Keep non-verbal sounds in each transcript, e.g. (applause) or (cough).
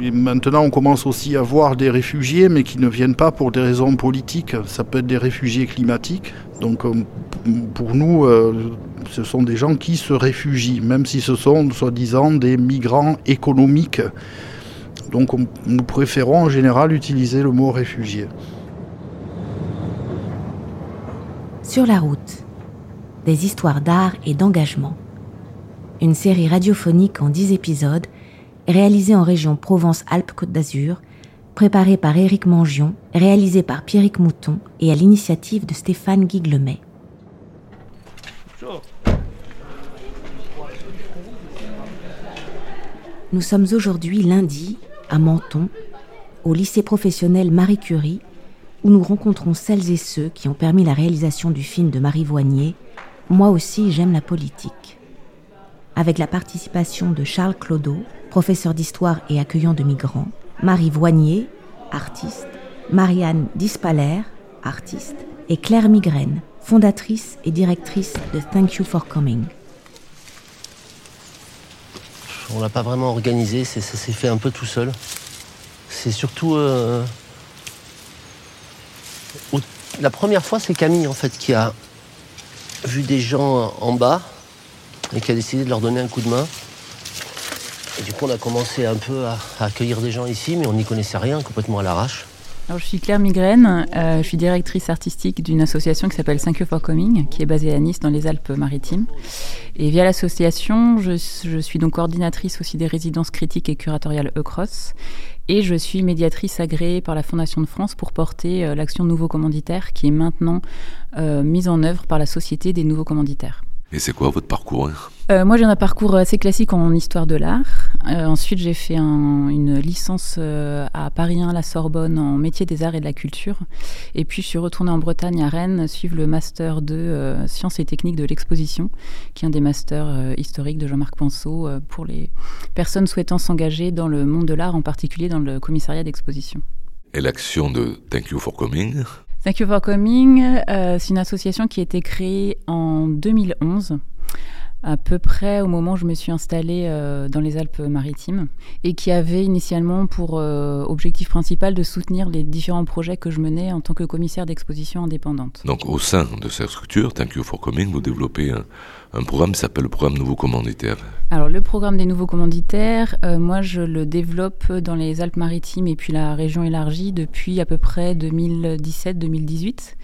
maintenant, on commence aussi à voir des réfugiés, mais qui ne viennent pas pour des raisons politiques. Ça peut être des réfugiés climatiques. Donc, euh, pour nous, euh, ce sont des gens qui se réfugient, même si ce sont, soi-disant, des migrants économiques. Donc, nous préférons en général utiliser le mot réfugié. Sur la route, des histoires d'art et d'engagement. Une série radiophonique en 10 épisodes réalisé en région Provence-Alpes-Côte d'Azur, préparé par Éric Mangion, réalisé par Pierrick Mouton et à l'initiative de Stéphane Guiglemet. Nous sommes aujourd'hui lundi à Menton, au lycée professionnel Marie Curie, où nous rencontrons celles et ceux qui ont permis la réalisation du film de Marie Voignier, Moi aussi j'aime la politique. Avec la participation de Charles Clodo, professeur d'histoire et accueillant de migrants, Marie Voignier, artiste, Marianne Dispaler, artiste, et Claire Migraine, fondatrice et directrice de Thank You for Coming. On l'a pas vraiment organisé, ça s'est fait un peu tout seul. C'est surtout euh, la première fois, c'est Camille en fait qui a vu des gens en bas et qui a décidé de leur donner un coup de main. Du coup, on a commencé un peu à, accueillir des gens ici, mais on n'y connaissait rien, complètement à l'arrache. Alors, je suis Claire Migraine, euh, je suis directrice artistique d'une association qui s'appelle 5 You for Coming, qui est basée à Nice dans les Alpes-Maritimes. Et via l'association, je, suis donc coordinatrice aussi des résidences critiques et curatoriales E-Cross. Et je suis médiatrice agréée par la Fondation de France pour porter euh, l'action Nouveau Commanditaire, qui est maintenant euh, mise en œuvre par la Société des Nouveaux Commanditaires. Et c'est quoi votre parcours hein euh, Moi, j'ai un parcours assez classique en histoire de l'art. Euh, ensuite, j'ai fait une licence euh, à Paris 1, la Sorbonne, en métier des arts et de la culture. Et puis, je suis retournée en Bretagne, à Rennes, suivre le master de sciences et techniques de l'exposition, qui est un des masters historiques de Jean-Marc Penseau pour les personnes souhaitant s'engager dans le monde de l'art, en particulier dans le commissariat d'exposition. Et l'action de Thank You for Coming Thank You for Coming, euh, c'est une association qui a été créée en 2011 à peu près au moment où je me suis installée euh, dans les Alpes-Maritimes et qui avait initialement pour euh, objectif principal de soutenir les différents projets que je menais en tant que commissaire d'exposition indépendante. Donc au sein de cette structure, Thank You for Coming, vous développez un, un programme qui s'appelle le programme Nouveaux Commanditaires. Alors le programme des Nouveaux Commanditaires, euh, moi je le développe dans les Alpes-Maritimes et puis la région élargie depuis à peu près 2017-2018.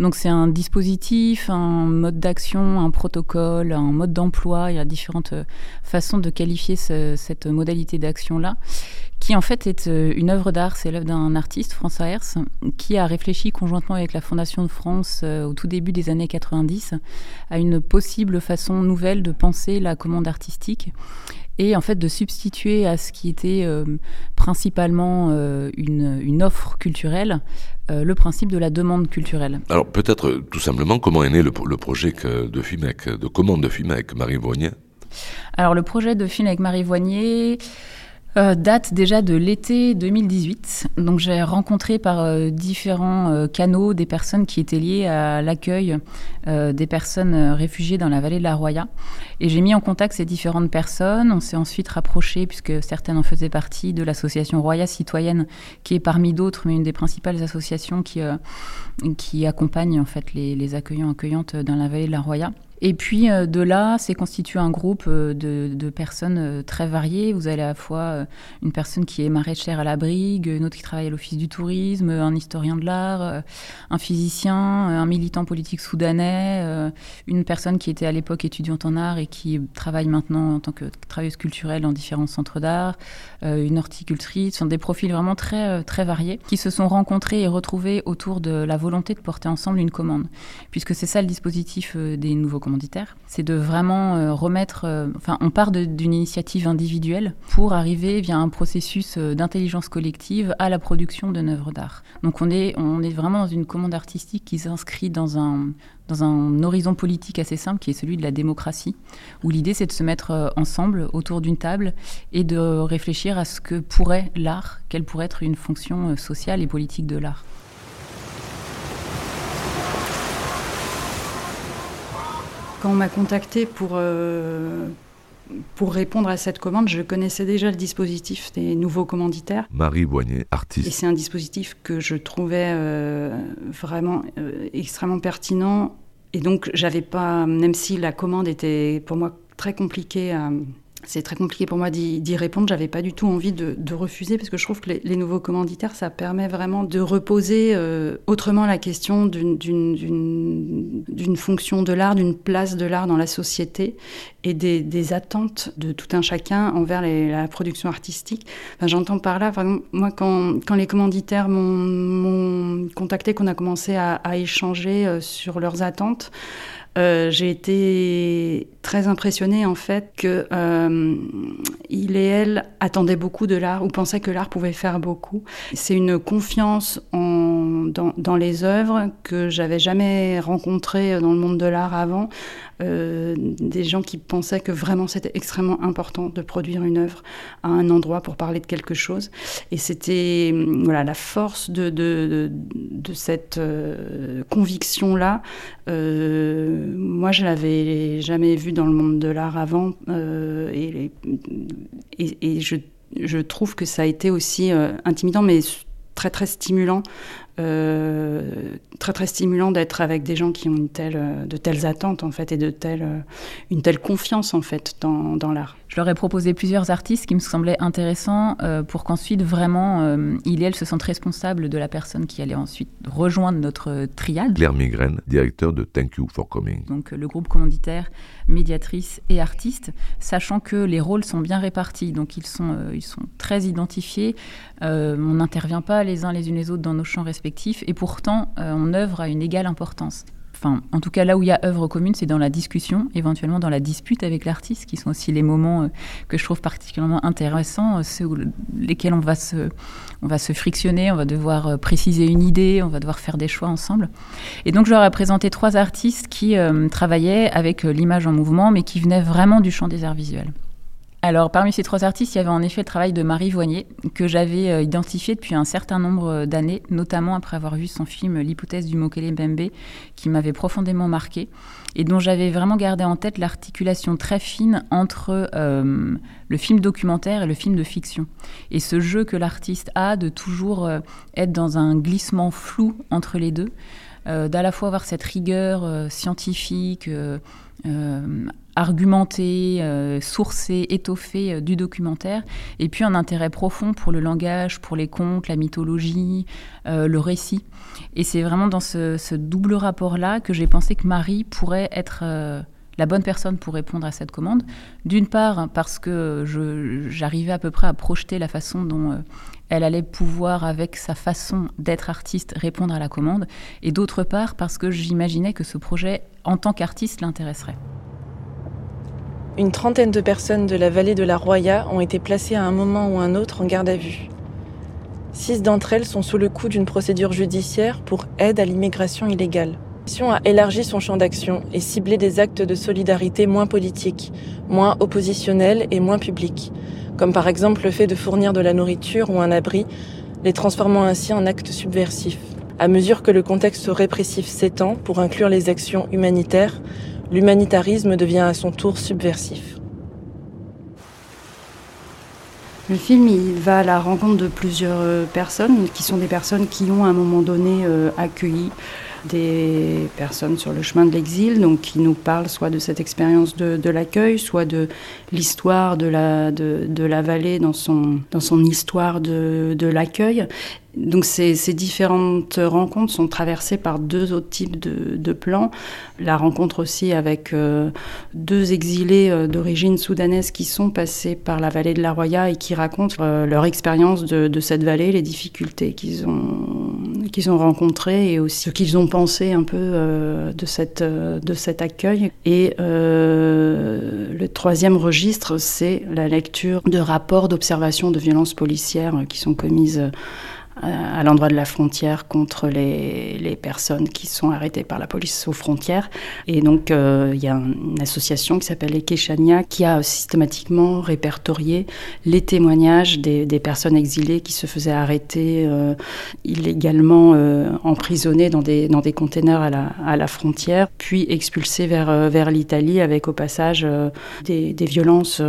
Donc c'est un dispositif, un mode d'action, un protocole, un mode d'emploi. Il y a différentes euh, façons de qualifier cette modalité d'action-là, qui en fait est euh, une œuvre d'art. C'est l'œuvre d'un artiste, François Hers, qui a réfléchi conjointement avec la Fondation de France euh, au tout début des années 90 à une possible façon nouvelle de penser la commande artistique et en fait de substituer à ce qui était euh, principalement euh, une, offre culturelle euh, le principe de la demande culturelle. Alors peut-être tout simplement comment est né le, projet de FIMEC, de commande de FIMEC, Marie Voignet? Alors le projet de film avec Marie Voignet euh, date déjà de l'été 2018. Donc j'ai rencontré par euh, différents euh, canaux des personnes qui étaient liées à l'accueil des personnes réfugiées dans la vallée de la Roya. Et j'ai mis en contact ces différentes personnes. On s'est ensuite rapproché, puisque certaines en faisaient partie, de l'association Roya Citoyenne, qui est parmi d'autres, mais une des principales associations qui, qui accompagne en fait les, les accueillants accueillantes dans la vallée de la Roya. Et puis euh, de là, c'est constitué un groupe euh, de, personnes euh, très variées. Vous avez à la fois une personne qui est maraîchère à la brigue, une autre qui travaille à l'office du tourisme, un historien de l'art, un physicien, un militant politique soudanais, une personne qui était à l'époque étudiante en art et qui travaille maintenant en tant que travailleuse culturelle dans différents centres d'art, une horticultrice, sont des profils vraiment très, très variés qui se sont rencontrés et retrouvés autour de la volonté de porter ensemble une commande. Puisque c'est ça le dispositif des nouveaux c'est de vraiment euh, remettre. Euh, enfin, on part d'une initiative individuelle pour arriver via un processus euh, d'intelligence collective à la production d'une œuvre d'art. Donc, on est, on est vraiment dans une commande artistique qui s'inscrit dans un, dans un horizon politique assez simple qui est celui de la démocratie, où l'idée c'est de se mettre ensemble autour d'une table et de réfléchir à ce que pourrait l'art, quelle pourrait être une fonction sociale et politique de l'art. Quand on m'a contacté pour, euh, pour répondre à cette commande, je connaissais déjà le dispositif des nouveaux commanditaires. Marie Boignet, artiste. Et c'est un dispositif que je trouvais vraiment extrêmement pertinent. Et donc, j'avais pas, même si la commande était pour moi très compliquée à c'est très compliqué pour moi d'y répondre. J'avais pas du tout envie de, refuser parce que je trouve que les, nouveaux commanditaires, ça permet vraiment de reposer euh, autrement la question d'une fonction de l'art, d'une place de l'art dans la société et des, attentes de tout un chacun envers la production artistique. J'entends par là, moi, quand, quand les commanditaires m'ont contacté, qu'on a commencé à, à échanger euh, sur leurs attentes, euh, j'ai été très impressionnée en fait que euh, il et elle attendaient beaucoup de l'art ou pensaient que l'art pouvait faire beaucoup. C'est une confiance dans, les œuvres que j'avais jamais rencontrée dans le monde de l'art avant. Euh, des gens qui pensaient que vraiment c'était extrêmement important de produire une œuvre à un endroit pour parler de quelque chose. Et c'était voilà la force de, cette euh, conviction-là. Euh, moi, je l'avais jamais vue dans le monde de l'art avant, et, et, je, je, trouve que ça a été aussi intimidant, mais très très stimulant euh, très très stimulant d'être avec des gens qui ont une telle, euh, de telles attentes en fait et de telle, euh, une telle confiance en fait dans, dans l'art. Je leur ai proposé plusieurs artistes qui me semblaient intéressants pour qu'ensuite vraiment il et elle se sentent responsables de la personne qui allait ensuite rejoindre notre triade. Claire Migraine, directeur de Thank You for Coming. Donc le groupe commanditaire, médiatrice et artiste, sachant que les rôles sont bien répartis, donc ils sont, ils sont très identifiés. on n'intervient pas les uns les unes les autres dans nos champs respectifs et pourtant euh, on œuvre à une égale importance. Enfin, en tout cas, là où il y a œuvre commune, c'est dans la discussion, éventuellement dans la dispute avec l'artiste, qui sont aussi les moments euh, que je trouve particulièrement intéressants, euh, ceux où, lesquels on va, se, on va se frictionner, on va devoir préciser une idée, on va devoir faire des choix ensemble. Et donc, je leur ai présenté trois artistes qui travaillaient avec l'image en mouvement, mais qui venaient vraiment du champ des arts visuels. Alors, parmi ces trois artistes, il y avait en effet le travail de Marie Voignet, que j'avais euh, identifié depuis un certain nombre euh, d'années, notamment après avoir vu son film L'hypothèse du Mokele Mbembe, qui m'avait profondément marqué, et dont j'avais vraiment gardé en tête l'articulation très fine entre euh, le film documentaire et le film de fiction. Et ce jeu que l'artiste a de toujours être dans un glissement flou entre les deux, d'à la fois avoir cette rigueur scientifique, argumenté, euh, sourcé, étoffé euh, du documentaire, et puis un intérêt profond pour le langage, pour les contes, la mythologie, euh, le récit. Et c'est vraiment dans ce, double rapport-là que j'ai pensé que Marie pourrait être la bonne personne pour répondre à cette commande. D'une part, parce que j'arrivais à peu près à projeter la façon dont elle allait pouvoir, avec sa façon d'être artiste, répondre à la commande. Et d'autre part, parce que j'imaginais que ce projet, en tant qu'artiste, l'intéresserait. Une trentaine de personnes de la vallée de la Roya ont été placées à un moment ou un autre en garde à vue. Six d'entre elles sont sous le coup d'une procédure judiciaire pour aide à l'immigration illégale. La a élargi son champ d'action et ciblé des actes de solidarité moins politiques, moins oppositionnels et moins publics, comme par exemple le fait de fournir de la nourriture ou un abri, les transformant ainsi en actes subversifs. À mesure que le contexte répressif s'étend pour inclure les actions humanitaires, l'humanitarisme devient à son tour subversif. Le film, il va à la rencontre de plusieurs euh, personnes, qui sont des personnes qui ont à un moment donné euh, accueilli des personnes sur le chemin de l'exil, donc qui nous parlent soit de cette expérience de, l'accueil, soit de l'histoire de la, de, la vallée dans son, dans son histoire de, de l'accueil. Donc ces, différentes rencontres sont traversées par deux autres types de, plans. La rencontre aussi avec euh, deux exilés euh, d'origine soudanaise qui sont passés par la vallée de la Roya et qui racontent euh, leur expérience de, cette vallée, les difficultés qu'ils ont, qu'ils ont rencontrées et aussi ce qu'ils ont pensé un peu de, cette, de cet accueil. Et le troisième registre, c'est la lecture de rapports d'observation de violences policières qui sont commises à l'endroit de la frontière contre les, les, personnes qui sont arrêtées par la police aux frontières. Et donc, euh, il y a une association qui s'appelle Ekeshania qui a systématiquement répertorié les témoignages des, des personnes exilées qui se faisaient arrêter euh, illégalement euh, emprisonnées dans des, dans des containers à la, à la frontière, puis expulsées vers, vers l'Italie avec au passage des, des, violences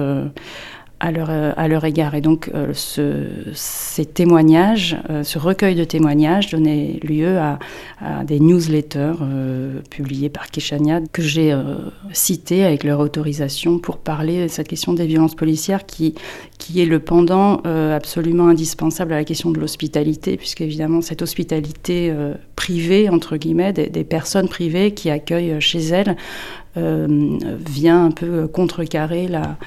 à leur, euh, à leur égard. Et donc, euh, ce, ces témoignages, euh, ce recueil de témoignages donnait lieu à, des newsletters publiés par Keshania que j'ai cités avec leur autorisation pour parler de cette question des violences policières qui, qui est le pendant absolument indispensable à la question de l'hospitalité, puisque évidemment, cette hospitalité privée, entre guillemets, des, des, personnes privées qui accueillent chez elles, vient un peu contrecarrer la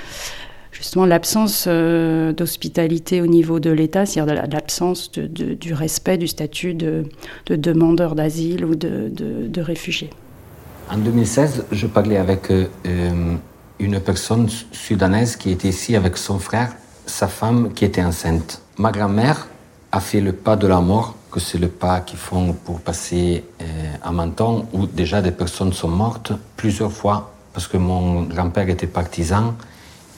justement l'absence euh, d'hospitalité au niveau de l'État, c'est-à-dire l'absence du respect du statut de, de demandeur d'asile ou de, réfugié. En 2016, je parlais avec euh, une personne sudanaise qui était ici avec son frère, sa femme qui était enceinte. Ma grand-mère a fait le pas de la mort, que c'est le pas qu'ils font pour passer euh, à Menton, où déjà des personnes sont mortes plusieurs fois, parce que mon grand-père était partisan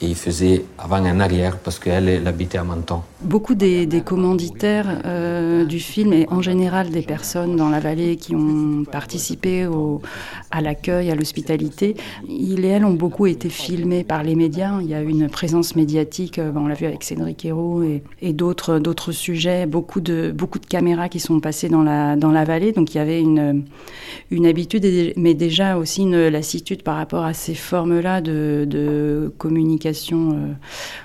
et il faisait avant en arrière parce qu'elle elle habitait à Menton. Beaucoup des, commanditaires euh, du film et en général des personnes dans la vallée qui ont participé au, à l'accueil, à l'hospitalité, ils et elles ont beaucoup été filmés par les médias. Il y a une présence médiatique, euh, on l'a vu avec Cédric Hérault et, d'autres sujets, beaucoup de, beaucoup de caméras qui sont passées dans la, dans la vallée. Donc il y avait une, une habitude, mais déjà aussi une lassitude par rapport à ces formes-là de, de communication euh,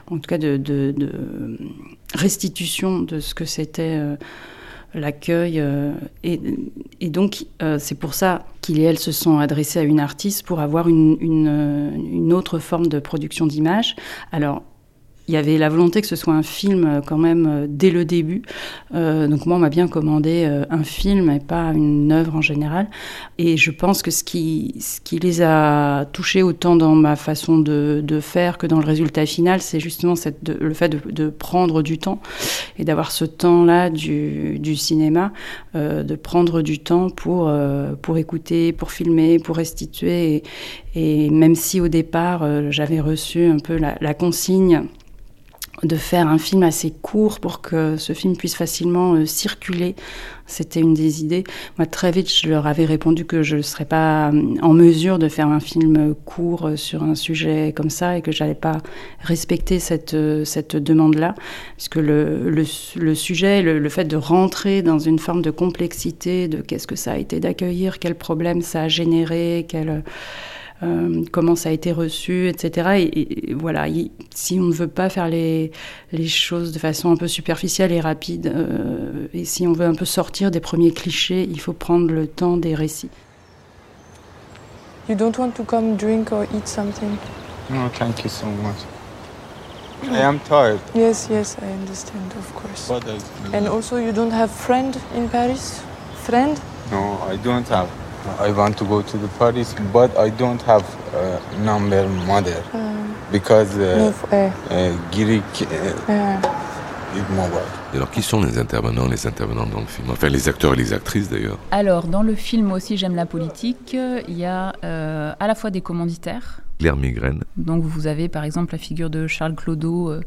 en tout cas de, restitution de ce que c'était euh, l'accueil. Euh, et, donc, c'est pour ça qu'ils et elles se sont adressés à une artiste pour avoir une, une autre forme de production d'image. Alors, il y avait la volonté que ce soit un film euh, quand même euh, dès le début. Euh, donc moi, on m'a bien commandé un film et pas une œuvre en général. Et je pense que ce qui, ce qui les a touchés autant dans ma façon de, faire que dans le résultat final, c'est justement le fait de, prendre du temps et d'avoir ce temps-là du, cinéma, de prendre du temps pour, pour écouter, pour filmer, pour restituer. Et, même si au départ, j'avais reçu un peu la consigne de faire un film assez court pour que ce film puisse facilement euh, circuler. C'était une des idées. Moi, très vite, je leur avais répondu que je ne serais pas euh, en mesure de faire un film court euh, sur un sujet comme ça et que j'allais pas respecter cette, cette demande-là. Puisque le, le, sujet, le, le, fait de rentrer dans une forme de complexité de qu'est-ce que ça a été d'accueillir, quel problème ça a généré, quel euh, comment ça a été reçu, etc. Et, voilà, si on ne veut pas faire les, les, choses de façon un peu superficielle et rapide, euh, et si on veut un peu sortir des premiers clichés, il faut prendre le temps des récits. You don't want to come drink or eat something? No, thank you so much. I am tired. Yes, yes, I understand, of course. And also, you don't have friend in Paris? Friend? No, I don't have. I want to go to the Paris, but I don't have a number mother um, because uh, uh, Greek uh, mobile. Et alors, qui sont les intervenants, les intervenants dans le film? Enfin, les acteurs et les actrices d'ailleurs. Alors, dans le film aussi, j'aime la politique. Il y a euh, à la fois des commanditaires. Claire Migraine. Donc, vous avez par exemple la figure de Charles Clodo. Euh,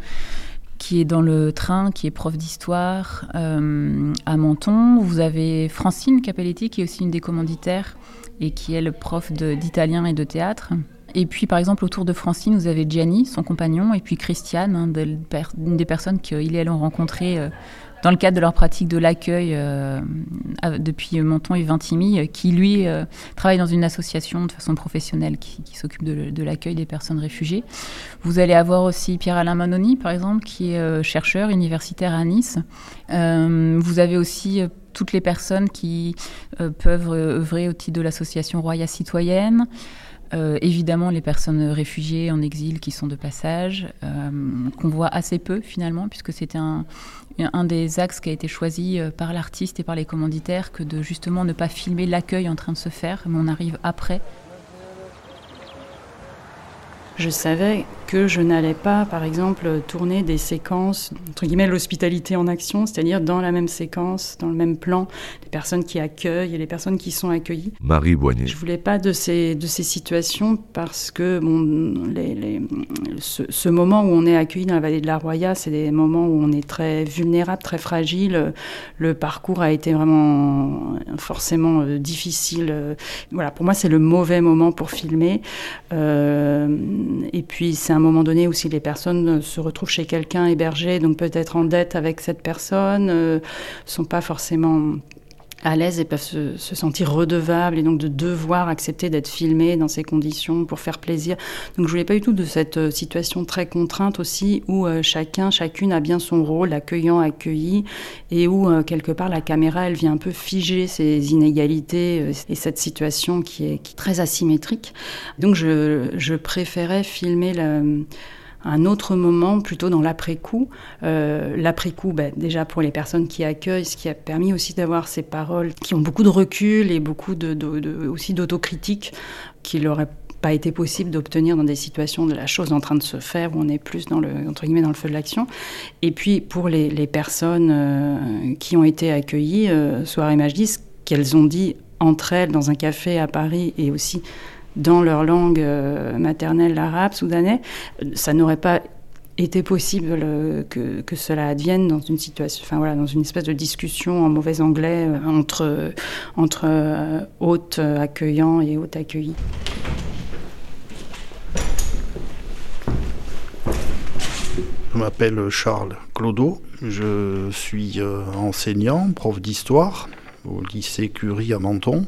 qui est dans le train, qui est prof d'histoire euh, à Menton. Vous avez Francine Capelletti, qui est aussi une des commanditaires et qui est le prof d'italien et de théâtre. Et puis, par exemple, autour de Francine, vous avez Gianni, son compagnon, et puis Christiane, une des personnes qu'il et elle ont rencontrées euh, dans le cadre de leur pratique de l'accueil euh, depuis Menton et Vintimille, euh, qui lui euh, travaille dans une association de façon professionnelle qui, s'occupe de, l'accueil des personnes réfugiées. Vous allez avoir aussi Pierre-Alain Manoni, par exemple, qui est chercheur universitaire à Nice. vous avez aussi toutes les personnes qui peuvent œuvrer au titre de l'association Roya Citoyenne. Évidemment, les personnes réfugiées en exil qui sont de passage, qu'on voit assez peu finalement, puisque c'était un, un, des axes qui a été choisi euh, par l'artiste et par les commanditaires, que de justement ne pas filmer l'accueil en train de se faire, mais on arrive après. je savais que je n'allais pas, par exemple, tourner des séquences, entre guillemets, l'hospitalité en action, c'est-à-dire dans la même séquence, dans le même plan, les personnes qui accueillent et les personnes qui sont accueillies. Marie Boignet. Je voulais pas de ces, de ces situations parce que bon, les, les, ce, moment où on est accueilli dans la vallée de la Roya, c'est des moments où on est très vulnérable, très fragile. Le parcours a été vraiment forcément euh, difficile. Voilà, pour moi, c'est le mauvais moment pour filmer. Euh, et puis, c'est un moment donné où si les personnes se retrouvent chez quelqu'un hébergé, donc peut-être en dette avec cette personne, ne euh, sont pas forcément à l'aise et peuvent se, sentir redevables et donc de devoir accepter d'être filmés dans ces conditions pour faire plaisir. Donc je voulais pas du tout de cette euh, situation très contrainte aussi où euh, chacun, chacune a bien son rôle, accueillant, accueilli, et où quelque part la caméra elle vient un peu figer ces inégalités et cette situation qui est, très asymétrique. Donc je préférais filmer la un autre moment plutôt dans l'après-coup. Euh, l'après-coup, ben, déjà pour les personnes qui accueillent, ce qui a permis aussi d'avoir ces paroles qui ont beaucoup de recul et beaucoup de, aussi d'autocritique qu'il n'aurait pas été possible d'obtenir dans des situations de la chose en train de se faire où on est plus dans le entre guillemets dans le feu de l'action et puis pour les, personnes euh, qui ont été accueillies euh, soirée ce qu'elles ont dit entre elles dans un café à Paris et aussi dans leur langue euh, maternelle, l'arabe soudanais, ça n'aurait pas été possible que, que, cela advienne dans une situation, enfin voilà, dans une espèce de discussion en mauvais anglais euh, entre, entre euh, hôtes accueillants et hôtes accueillis. Je m'appelle Charles Clodo, je suis enseignant, prof d'histoire au lycée Curie à Menton.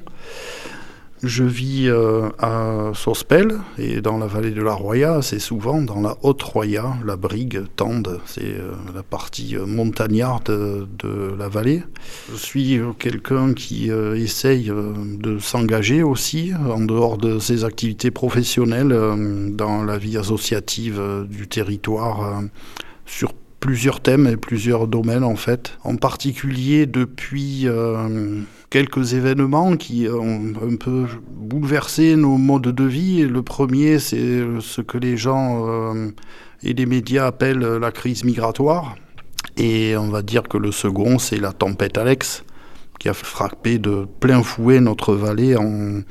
Je vis euh, à Sospel et dans la vallée de la Roya, c'est souvent dans la Haute Roya, la Brigue, Tende, c'est euh, la partie euh, montagnarde de, la vallée. Je suis quelqu'un qui essaye de s'engager aussi en dehors de ses activités professionnelles dans la vie associative du territoire sur plusieurs thèmes et plusieurs domaines en fait. En particulier depuis quelques événements qui ont un peu bouleversé nos modes de vie. Le premier, c'est ce que les gens euh, et les médias appellent la crise migratoire. Et on va dire que le second, c'est la tempête Alex, qui a frappé de plein fouet notre vallée en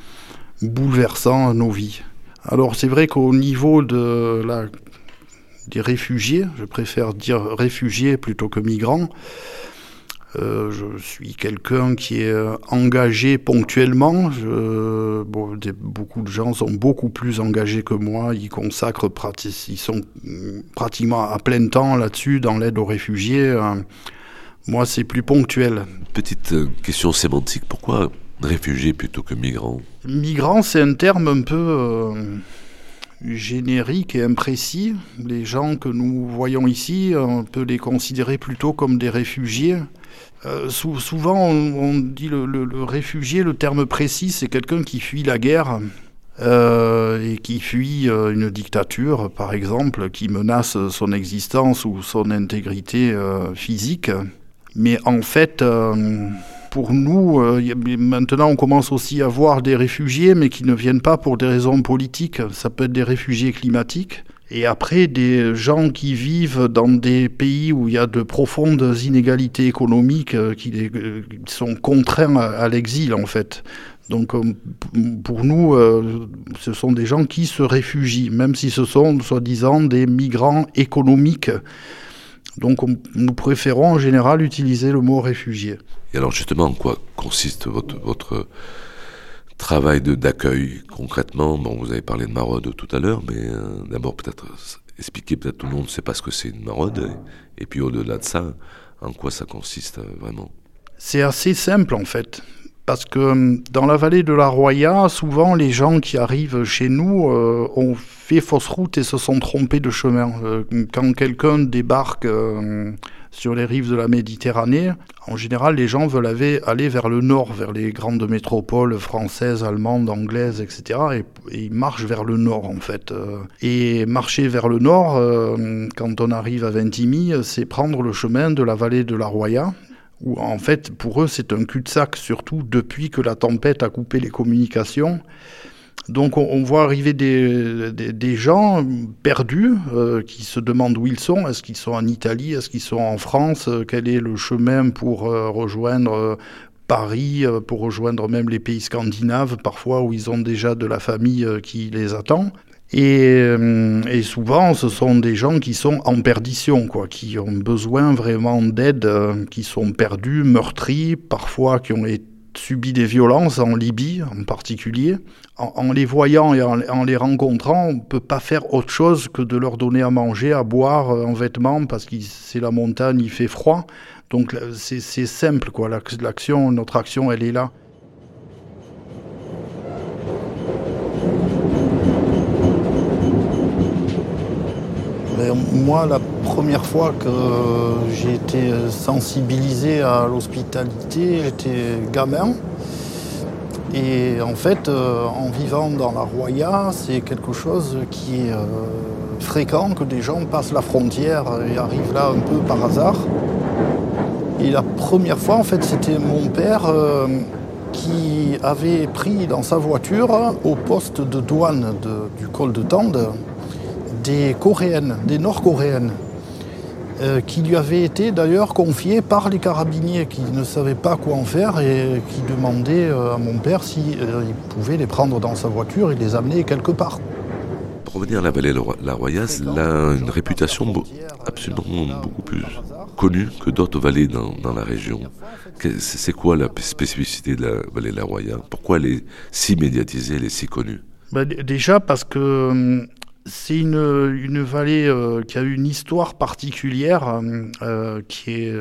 bouleversant nos vies. Alors c'est vrai qu'au niveau de la, des réfugiés, je préfère dire réfugiés plutôt que migrants, euh, je suis quelqu'un qui est euh, engagé ponctuellement. beaucoup de gens sont beaucoup plus engagés que moi. Ils consacrent, ils sont pratiquement à plein temps là-dessus dans l'aide aux réfugiés. Euh, moi, c'est plus ponctuel. Petite question sémantique. Pourquoi réfugiés plutôt que migrants? Migrants, c'est un terme un peu générique et imprécis. Les gens que nous voyons ici, on peut les considérer plutôt comme des réfugiés. Euh, souvent, on, dit le, réfugié, le terme précis, c'est quelqu'un qui fuit la guerre euh, et qui fuit euh, une dictature, par exemple, qui menace son existence ou son intégrité physique. Mais en fait, pour nous, maintenant, on commence aussi à voir des réfugiés, mais qui ne viennent pas pour des raisons politiques. Ça peut être des réfugiés climatiques. Et après, des gens qui vivent dans des pays où il y a de profondes inégalités économiques, euh, qui, euh, sont contraints à, l'exil, en fait. Donc, euh, pour nous, ce sont des gens qui se réfugient, même si ce sont, soi-disant, des migrants économiques. Donc, nous préférons en général utiliser le mot réfugié. Et alors, justement, en quoi consiste votre, votre travail d'accueil concrètement? Bon, vous avez parlé de maraude tout à l'heure, mais euh, d'abord peut-être expliquer, peut-être tout le monde ne sait pas ce que c'est une maraude, et, puis au-delà de ça, en quoi ça consiste euh, vraiment? C'est assez simple en fait. Parce que euh, dans la vallée de la Roya, souvent les gens qui arrivent chez nous ont fait fausse route et se sont trompés de chemin. quand quelqu'un débarque sur les rives de la Méditerranée, en général, les gens veulent aller, vers le nord, vers les grandes métropoles françaises, allemandes, anglaises, etc. Et, ils marchent vers le nord, en fait. Euh, et marcher vers le nord, euh, quand on arrive à Ventimille, c'est prendre le chemin de la vallée de la Roya, où en fait, pour eux, c'est un cul-de-sac, surtout depuis que la tempête a coupé les communications. Donc on, voit arriver des, gens perdus euh, qui se demandent où ils sont. Est-ce qu'ils sont en Italie? Est-ce qu'ils sont en France? Quel est le chemin pour rejoindre Paris, pour rejoindre même les pays scandinaves, parfois où ils ont déjà de la famille qui les attend? Euh, et, souvent, ce sont des gens qui sont en perdition, quoi, qui ont besoin vraiment d'aide, euh, qui sont perdus, meurtris, parfois qui ont subi des violences en Libye en particulier. En, les voyant et en, les rencontrant, on ne peut pas faire autre chose que de leur donner à manger, à boire, euh, en vêtements, parce que c'est la montagne, il fait froid. Donc c'est simple, quoi. L'action, notre action, elle est là. Moi, la première fois que j'ai été sensibilisé à l'hospitalité, j'étais gamin. Et en fait, euh, en vivant dans la Roya, c'est quelque chose qui est euh, fréquent, que des gens passent la frontière et arrivent là un peu par hasard. Et la première fois, en fait, c'était mon père euh, qui avait pris dans sa voiture au poste de douane du col de Tende des Coréennes, des Nord-Coréennes, euh, qui lui avaient été d'ailleurs confiées par les carabiniers qui ne savaient pas quoi en faire et qui demandaient euh, à mon père s'il euh, pouvait les prendre dans sa voiture et les amener quelque part. Pour revenir à la vallée La Royasse, elle a une réputation absolument beaucoup plus connue que d'autres vallées dans, la région. C'est quoi la spécificité de la vallée La Roya Pourquoi elle est si médiatisée, elle est si connue? Bah, Déjà parce que hum, c'est une, vallée euh, qui a une histoire particulière, euh, euh, qui est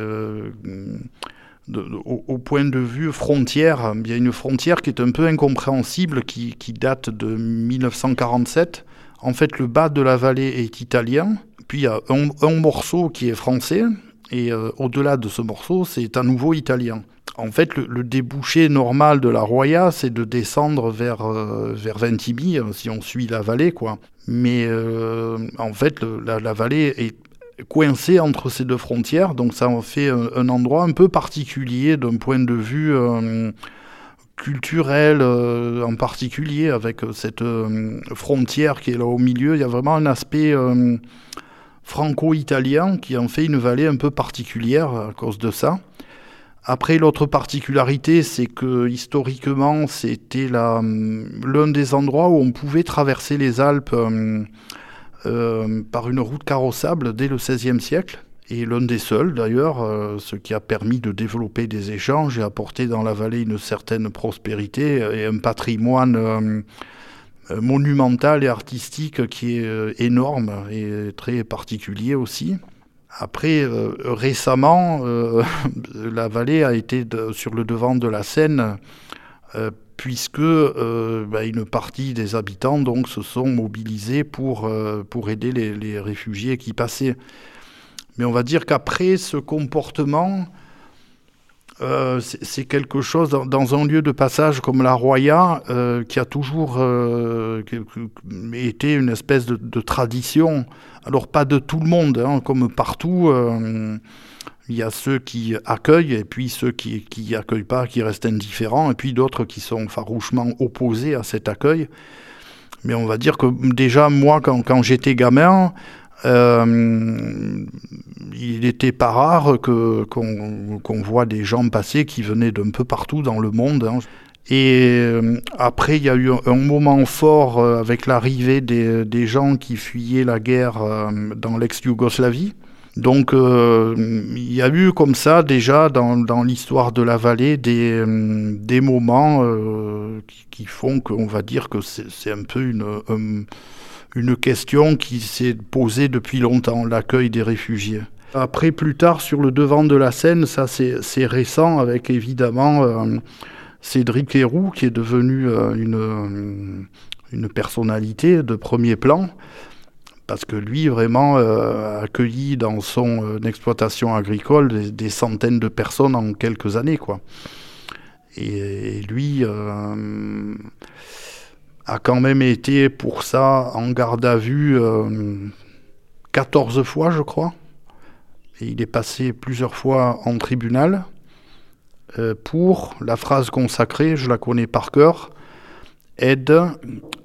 au, point de vue frontière. Il y a une frontière qui est un peu incompréhensible, qui, date de 1947. En fait, le bas de la vallée est italien, puis il y a un, morceau qui est français, et au-delà de ce morceau, c'est à nouveau italien. En fait, le, débouché normal de la Roya, c'est de descendre vers, vers Ventimille, si on suit la vallée, quoi. Mais euh, en fait, la, vallée est coincée entre ces deux frontières, donc ça en fait un, endroit un peu particulier d'un point de vue euh, culturel euh, en particulier, avec cette frontière qui est là au milieu. Il y a vraiment un aspect franco-italien qui en fait une vallée un peu particulière à cause de ça. Après, l'autre particularité, c'est que historiquement, c'était l'un des endroits où on pouvait traverser les Alpes euh, euh, par une route carrossable dès le XVIe siècle. Et l'un des seuls, d'ailleurs, euh, ce qui a permis de développer des échanges et apporter dans la vallée une certaine prospérité et un patrimoine monumental et artistique qui est énorme et très particulier aussi. Après, euh, récemment, euh, (laughs) la vallée a été sur le devant de la scène, euh, puisque bah, une partie des habitants donc, se sont mobilisés pour, pour aider les, les, réfugiés qui passaient. Mais on va dire qu'après ce comportement, euh, c'est quelque chose dans, un lieu de passage comme la Roya euh, qui a toujours euh, été une espèce de, tradition. Alors pas de tout le monde, hein, comme partout. il y a ceux qui accueillent et puis ceux qui qui accueillent pas, qui restent indifférents, et puis d'autres qui sont farouchement opposés à cet accueil. Mais on va dire que déjà moi, quand j'étais gamin, euh, il n'était pas rare qu'on, voit des gens passer qui venaient d'un peu partout dans le monde. Hein. Et euh, après, il y a eu un moment fort euh, avec l'arrivée des, gens qui fuyaient la guerre dans l'ex-Yougoslavie. Donc il y a eu comme ça déjà dans, l'histoire de la vallée des, moments qui, font qu'on va dire que c'est un peu une, une question qui s'est posée depuis longtemps, l'accueil des réfugiés. Après, plus tard, sur le devant de la scène, ça c'est récent, avec évidemment euh, Cédric Héroux, qui est devenu euh, une, euh, une personnalité de premier plan, parce que lui, vraiment, a accueilli dans son exploitation agricole des, centaines de personnes en quelques années, quoi. Et lui a quand même été pour ça en garde à vue 14 euh, fois, je crois. Et il est passé plusieurs fois en tribunal euh, pour la phrase consacrée, je la connais par cœur. aide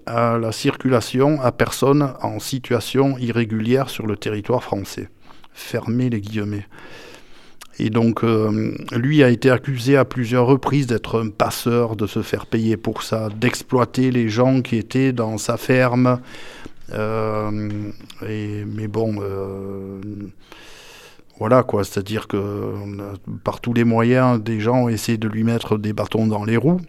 à la circulation à personnes en situation irrégulière sur le territoire français. Fermez les guillemets. Et donc, euh, lui a été accusé à plusieurs reprises d'être un passeur, de se faire payer pour ça, d'exploiter les gens qui étaient dans sa ferme. Euh, et, mais bon, euh, voilà quoi, c'est-à-dire que par tous les moyens, des gens ont essayé de lui mettre des bâtons dans les roues.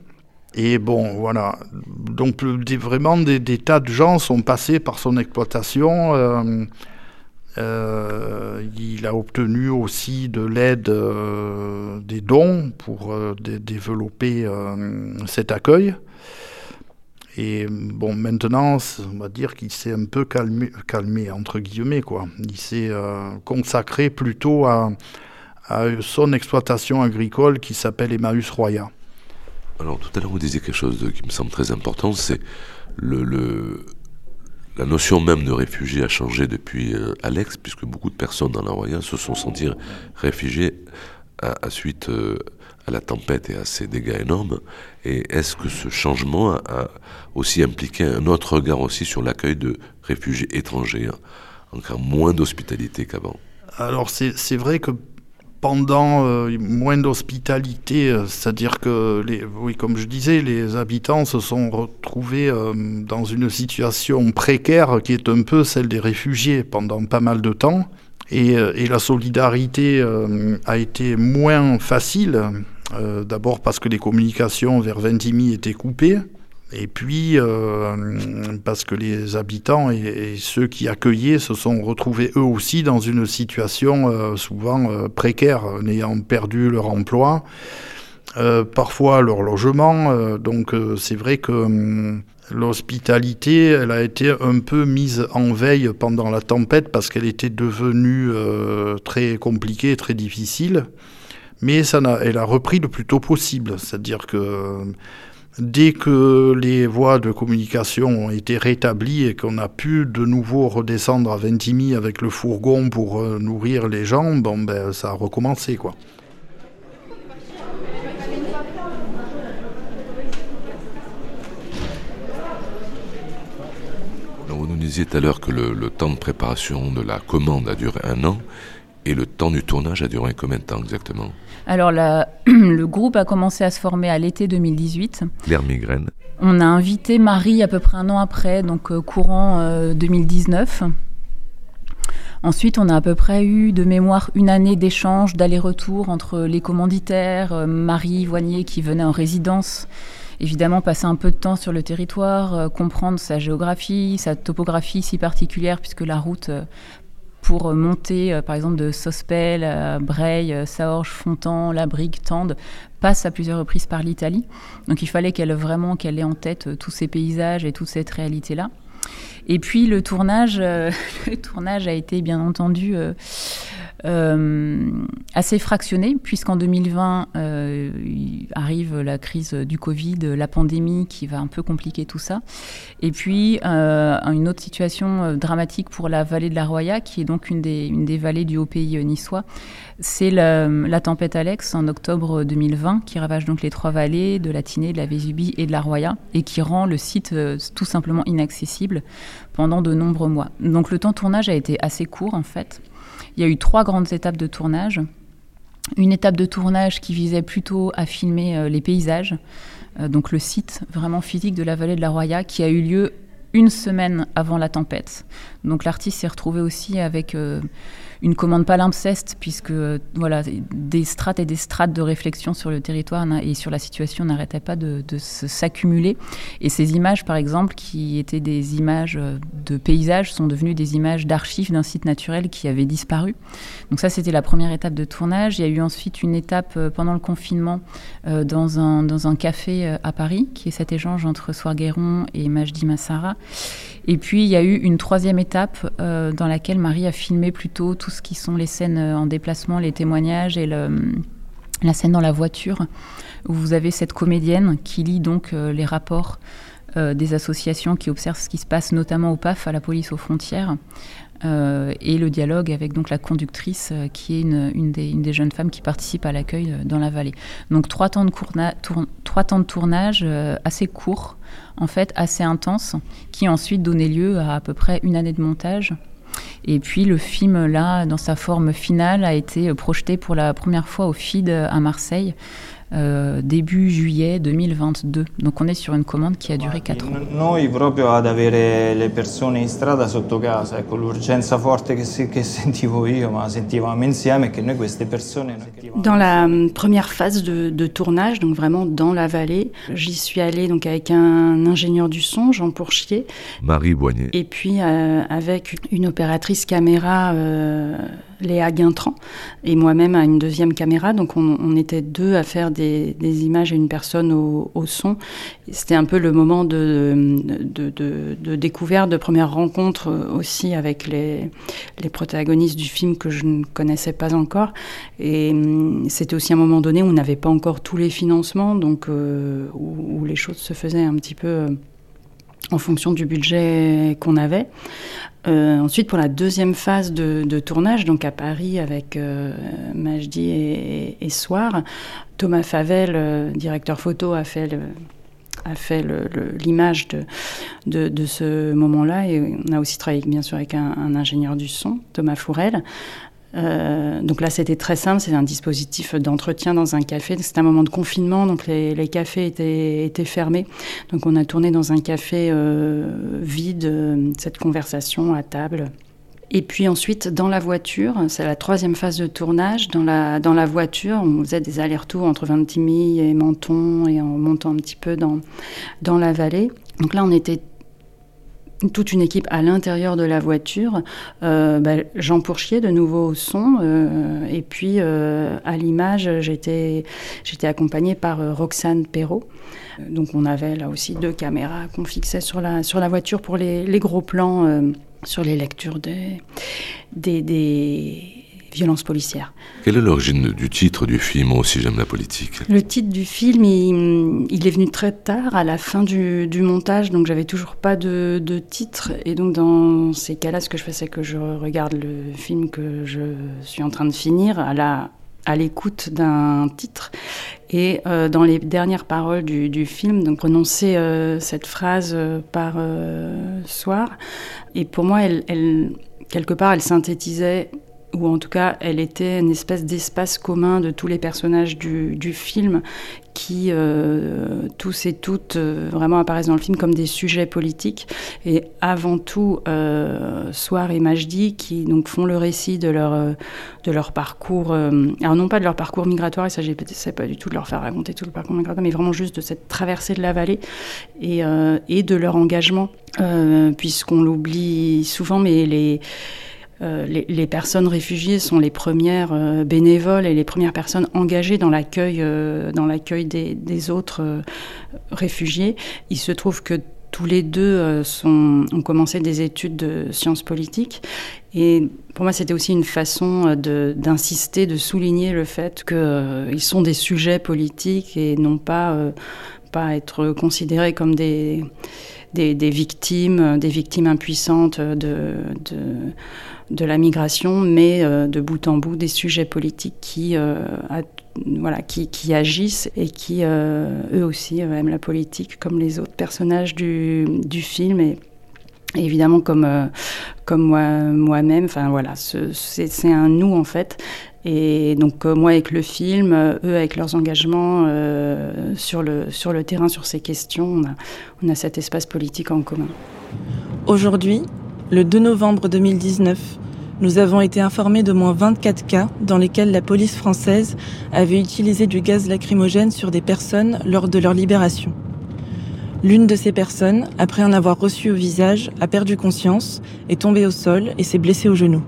Et bon, voilà. Donc, vraiment, des, tas de gens sont passés par son exploitation. Il a obtenu aussi de l'aide euh, des dons pour euh, développer cet accueil. Et bon, maintenant, on va dire qu'il s'est un peu calmé, calmé, entre guillemets, quoi. Il s'est consacré plutôt à, son exploitation agricole qui s'appelle Emmaüs Roya. Alors, tout à l'heure, vous disiez quelque chose qui me semble très important, c'est le la notion même de réfugié a changé depuis euh, Alex, puisque beaucoup de personnes dans la Roya se sont senties réfugiées à, suite euh, à la tempête et à ces dégâts énormes. Et est-ce que ce changement a, aussi impliqué un autre regard aussi sur l'accueil de réfugiés étrangers, encore moins d'hospitalité qu'avant? Alors c'est vrai que pendant euh, moins d'hospitalité, euh, c'est-à-dire que, oui, comme je disais, les habitants se sont retrouvés euh, dans une situation précaire qui est un peu celle des réfugiés pendant pas mal de temps. Et, et la solidarité a été moins facile, d'abord parce que les communications vers Ventimille étaient coupées. Et puis, euh, parce que les habitants et, ceux qui accueillaient se sont retrouvés eux aussi dans une situation euh, souvent euh, précaire, n'ayant perdu leur emploi, parfois leur logement. donc c'est vrai que hum, l'hospitalité, elle a été un peu mise en veille pendant la tempête parce qu'elle était devenue très compliquée, très difficile. Mais ça elle a repris le plus tôt possible. C'est-à-dire que Dès que les voies de communication ont été rétablies et qu'on a pu de nouveau redescendre à Ventimille avec le fourgon pour euh, nourrir les gens, bon, ben, ça a recommencé. Quoi. vous nous disiez tout à l'heure que le, le, temps de préparation de la commande a duré un an et le temps du tournage a duré combien de temps exactement? Alors, (clears throat) le groupe a commencé à se former à l'été 2018. Claire Migraine. On a invité Marie à peu près un an après, donc euh, courant 2019. Euh, Ensuite, on a à peu près eu de mémoire une année d'échange, d'aller-retour entre les commanditaires, euh, Marie Voignier qui venait en résidence, évidemment passer un peu de temps sur le territoire, comprendre sa géographie, sa topographie si particulière, puisque la route pour monter, euh, par exemple, de Sospel à Breil, euh, Saorge, Fontan, Labrique, Tende, passe à plusieurs reprises par l'Italie. Donc il fallait qu'elle vraiment qu'elle ait en tête euh, tous ces paysages et toute cette réalité-là. Et puis le tournage, (laughs) le tournage a été bien entendu euh, assez fractionné, puisqu'en 2020 euh, arrive la crise du Covid, la pandémie qui va un peu compliquer tout ça. Et puis euh, une autre situation dramatique pour la vallée de la Roya, qui est donc une des, vallées du haut pays niçois. C'est la, la, tempête Alex en octobre 2020 qui ravage donc les trois vallées de la Tinée, de la Vésubie et de la Roya et qui rend le site tout simplement inaccessible pendant de nombreux mois. Donc le temps de tournage a été assez court en fait. Il y a eu trois grandes étapes de tournage. Une étape de tournage qui visait plutôt à filmer euh, les paysages, euh, donc le site vraiment physique de la vallée de la Roya, qui a eu lieu une semaine avant la tempête. Donc l'artiste s'est retrouvé aussi avec euh, une commande palimpseste, puisque voilà, des strates et des strates de réflexion sur le territoire et sur la situation n'arrêtaient pas de, s'accumuler. Et ces images, par exemple, qui étaient des images de paysages, sont devenues des images d'archives d'un site naturel qui avait disparu. Donc ça, c'était la première étape de tournage. Il y a eu ensuite une étape euh, pendant le confinement euh, dans, un, dans un café euh, à Paris, qui est cet échange entre Soir Guéron et Majdi Massara. Et puis, il y a eu une troisième étape dans laquelle Marie a filmé plutôt tout ce qui sont les scènes euh, en déplacement, les témoignages et la scène dans la voiture, où vous avez cette comédienne qui lit donc euh, les rapports euh, des associations qui observent ce qui se passe, notamment au PAF, à la police aux frontières, et le dialogue avec donc la conductrice qui est une, des, jeunes femmes qui participent à l'accueil dans la vallée. Donc de, trois temps de tournage assez courts, en fait assez intenses, qui ensuite donné lieu à à peu près une année de montage et puis le film, là, dans sa forme finale, a été projeté pour la première fois au FID à Marseille. Euh, début juillet 2022. Donc on est sur une commande qui a duré 4 ans. Noi proprio ad avere le persone in strada sotto casa, ecco l'urgenza forte che, che (laughs) sentivo io, ma sentivamo insieme che noi queste persone... Dans la hum, première phase de, de, tournage, donc vraiment dans la vallée, j'y suis allée donc avec un ingénieur du son, Jean Pourchier. Marie Boignet. Et puis euh, avec une opératrice caméra... Euh, Léa Guintran, et moi-même à une deuxième caméra. Donc on, était deux à faire des, images et une personne au, son. C'était un peu le moment de, de, découverte, de première rencontre aussi avec les, protagonistes du film que je ne connaissais pas encore. Et hum, c'était aussi un moment donné où on n'avait pas encore tous les financements, donc euh, où, les choses se faisaient un petit peu en fonction du budget qu'on avait. Euh, ensuite, pour la deuxième phase de, tournage, donc à Paris avec euh, Majdi et, Soir, Thomas Favel, euh, directeur photo, a fait l'image de, de, ce moment-là. Et on a aussi travaillé bien sûr avec un, un ingénieur du son, Thomas Fourel. Euh, donc là, c'était très simple. C'est un dispositif d'entretien dans un café. C'était un moment de confinement, donc les, cafés étaient, fermés. Donc on a tourné dans un café euh, vide euh, cette conversation à table. Et puis ensuite, dans la voiture, c'est la troisième phase de tournage. Dans la, dans la voiture, on faisait des allers-retours entre Vintimille et Menton et en montant un petit peu dans, dans la vallée. Donc là, on était toute une équipe à l'intérieur de la voiture. Euh, bah, Jean Pourchier, de nouveau au son. Euh, et puis, euh, à l'image, j'étais, accompagnée par Roxane Perrault. Donc, on avait là aussi deux caméras qu'on fixait sur la, sur la voiture pour les, les gros plans sur les lectures des, des, des violences policières. Quelle est l'origine du titre du film Moi aussi j'aime la politique? Le titre du film, il, est venu très tard, à la fin du, montage, donc j'avais toujours pas de, titre. Et donc dans ces cas-là, ce que je fais, c'est que je regarde le film que je suis en train de finir à la à l'écoute d'un titre et euh, dans les dernières paroles du, film, donc prononcer euh, cette phrase euh, par soir. Et pour moi, elle, quelque part, elle synthétisait ou en tout cas elle était une espèce d'espace commun de tous les personnages du, film qui euh, tous et toutes euh, vraiment apparaissent dans le film comme des sujets politiques et avant tout euh, Soir et Majdi qui donc font le récit de leur de leur parcours alors non pas de leur parcours migratoire et ça j'essaie pas du tout de leur faire raconter tout le parcours migratoire mais vraiment juste de cette traversée de la vallée et, et de leur engagement puisqu'on l'oublie souvent mais les euh, les, personnes réfugiées sont les premières euh, bénévoles et les premières personnes engagées dans l'accueil euh, des, autres réfugiés. Il se trouve que tous les deux ont commencé des études de sciences politiques. Et pour moi, c'était aussi une façon d'insister, de, souligner le fait qu'ils sont des sujets politiques et non pas, être considérés comme des, victimes, des victimes impuissantes de de la migration, mais euh, de bout en bout des sujets politiques qui, euh, voilà, qui, agissent et qui, euh, eux aussi, aiment la politique, comme les autres personnages du, film. Et, évidemment, comme, comme moi, moi-même, enfin voilà, c'est un nous en fait. Et donc moi avec le film, eux avec leurs engagements sur, le, sur le terrain, sur ces questions, on a, on a cet espace politique en commun. Aujourd'hui, le 2 novembre 2019, nous avons été informés de moins 24 cas dans lesquels la police française avait utilisé du gaz lacrymogène sur des personnes lors de leur libération. L'une de ces personnes, après en avoir reçu au visage, a perdu conscience, est tombée au sol et s'est blessée au genou.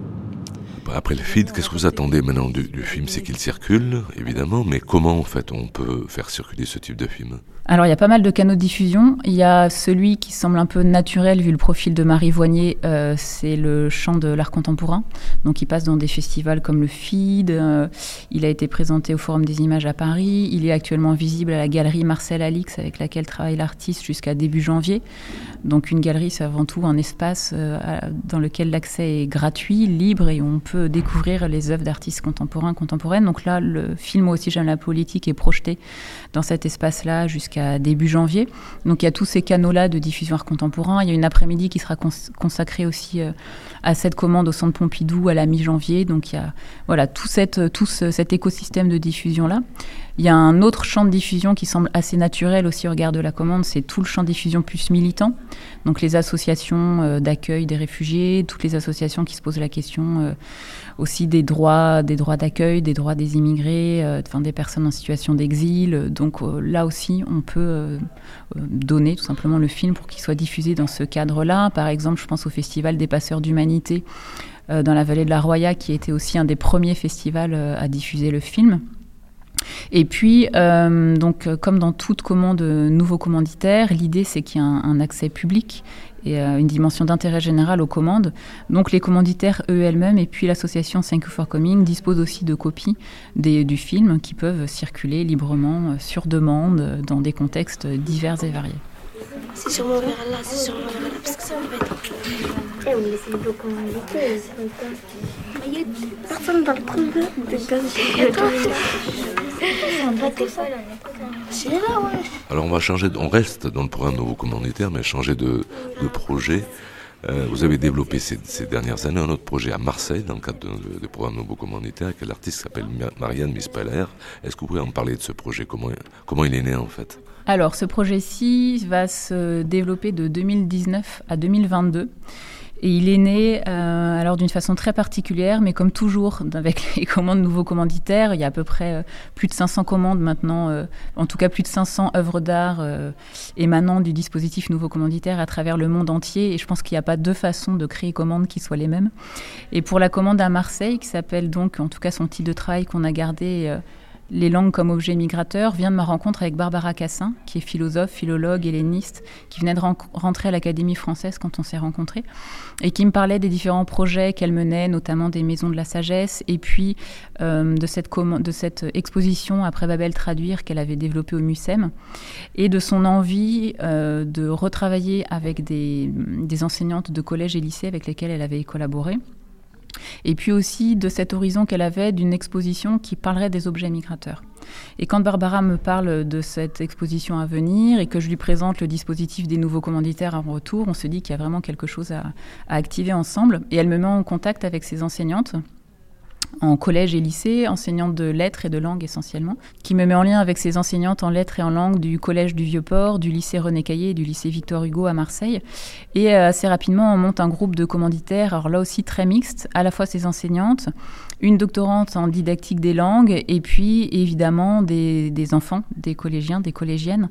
Après le feed, qu'est-ce que vous attendez maintenant du, du film? C'est qu'il circule, évidemment, mais comment en fait on peut faire circuler ce type de film? Alors il y a pas mal de canaux de diffusion. Il y a celui qui semble un peu naturel vu le profil de Marie Voignier, euh, c'est le chant de l'art contemporain. Donc il passe dans des festivals comme le FID. Euh, il a été présenté au Forum des images à Paris. Il est actuellement visible à la galerie Marcel Alix avec laquelle travaille l'artiste jusqu'à début janvier. Donc une galerie c'est avant tout un espace euh, dans lequel l'accès est gratuit, libre et on peut découvrir les œuvres d'artistes contemporains, contemporaines. Donc là le film aussi j'aime la politique est projeté dans cet espace-là jusqu'à début janvier. Donc il y a tous ces canaux-là de diffusion art contemporain. Il y a une après-midi qui sera consacrée aussi euh, à cette commande au Centre Pompidou à la mi-janvier. Donc il y a voilà, tout cet écosystème de diffusion-là. Il y a un autre champ de diffusion qui semble assez naturel aussi au regard de la commande, c'est tout le champ de diffusion plus militant. Donc les associations euh, d'accueil des réfugiés, toutes les associations qui se posent la question euh, aussi des droits, des droits d'accueil, des droits des immigrés, euh, des personnes en situation d'exil. Donc là aussi, on peut donner tout simplement le film pour qu'il soit diffusé dans ce cadre-là. Par exemple, je pense au Festival des passeurs d'humanité dans la vallée de la Roya, qui était aussi un des premiers festivals à diffuser le film. Et puis, euh, donc, euh, comme dans toute commande nouveau commanditaire, l'idée c'est qu'il y ait un, accès public et euh, une dimension d'intérêt général aux commandes. Donc les commanditaires eux-mêmes et puis l'association Thank You for Coming disposent aussi de copies du film qui peuvent circuler librement sur demande dans des contextes divers et variés. C'est sûrement vers là, c'est sûrement vers là, parce que ça va être... Eh, on laisse les blocs Il y a personne dans le trou de alors on va changer, on reste dans le programme nouveau commanditaire, mais changer de, projet. Euh, vous avez développé ces, dernières années un autre projet à Marseille dans le cadre du programme Nouveau Commanditaire avec l'artiste s'appelle Marianne Mispeller. Est-ce que vous pouvez en parler de ce projet? Comment, comment il est né en fait? Alors ce projet-ci va se développer de 2019 à 2022. Et il est né euh, alors d'une façon très particulière, mais comme toujours avec (laughs) les commandes nouveaux commanditaires, il y a à peu près euh, plus de 500 commandes maintenant, euh, en tout cas plus de 500 œuvres d'art émanant du dispositif nouveau commanditaire à travers le monde entier. Et je pense qu'il n'y a pas deux façons de créer commandes qui soient les mêmes. Et pour la commande à Marseille, qui s'appelle donc, en tout cas son titre de travail qu'on a gardé les langues comme objet migrateur vient de ma rencontre avec Barbara Cassin, qui est philosophe, philologue, helléniste, qui venait de rentrer à l'Académie française quand on s'est rencontrés, et qui me parlait des différents projets qu'elle menait, notamment des Maisons de la Sagesse, et puis euh, de, cette exposition après Babel Traduire qu'elle avait développée au MUSEM, et de son envie euh, de retravailler avec des, des enseignantes de collège et lycée avec lesquelles elle avait collaboré et puis aussi de cet horizon qu'elle avait d'une exposition qui parlerait des objets migrateurs. Et quand Barbara me parle de cette exposition à venir et que je lui présente le dispositif des nouveaux commanditaires en retour, on se dit qu'il y a vraiment quelque chose à, à activer ensemble. Et elle me met en contact avec ses enseignantes en collège et lycée, enseignante de lettres et de langue essentiellement, qui me met en lien avec ses enseignantes en lettres et en langue du collège du Vieux-Port, du lycée René Caillé et du lycée Victor Hugo à Marseille. Et euh, assez rapidement, on monte un groupe de commanditaires, alors là aussi très mixte, à la fois ses enseignantes, une doctorante en didactique des langues et puis évidemment des, des enfants, des collégiens, des collégiennes,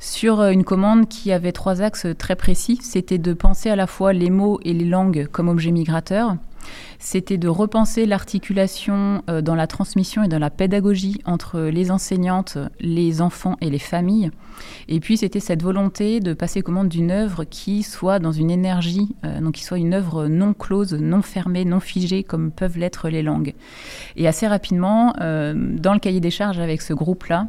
sur euh, une commande qui avait trois axes très précis. C'était de penser à la fois les mots et les langues comme objets migrateurs c'était de repenser l'articulation euh, dans la transmission et dans la pédagogie entre les enseignantes, les enfants et les familles. Et puis c'était cette volonté de passer commande d'une œuvre qui soit dans une énergie, euh, donc qui soit une œuvre non close, non fermée, non figée, comme peuvent l'être les langues. Et assez rapidement, euh, dans le cahier des charges avec ce groupe-là,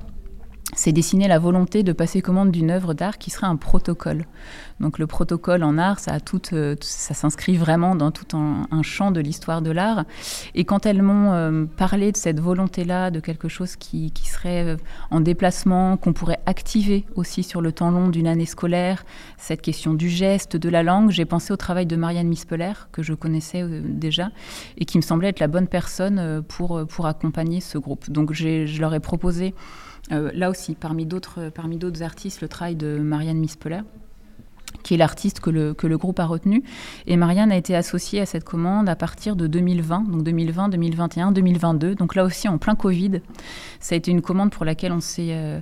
c'est dessiner la volonté de passer commande d'une œuvre d'art qui serait un protocole. Donc le protocole en art, ça, euh, s'inscrit vraiment dans tout un, champ de l'histoire de l'art. Et quand elles m'ont euh, parlé de cette volonté-là, de quelque chose qui, serait euh, en déplacement, qu'on pourrait activer aussi sur le temps long d'une année scolaire, cette question du geste, de la langue, j'ai pensé au travail de Marianne Mispeller, que je connaissais déjà, et qui me semblait être la bonne personne pour, accompagner ce groupe. Donc je leur ai proposé là aussi, parmi d'autres, parmi d'autres artistes, le travail de Marianne Mispeller, qui est l'artiste que le, que le groupe a retenu. Et Marianne a été associée à cette commande à partir de 2020, donc 2020, 2021, 2022. Donc là aussi, en plein Covid, ça a été une commande pour laquelle on s'est... Euh,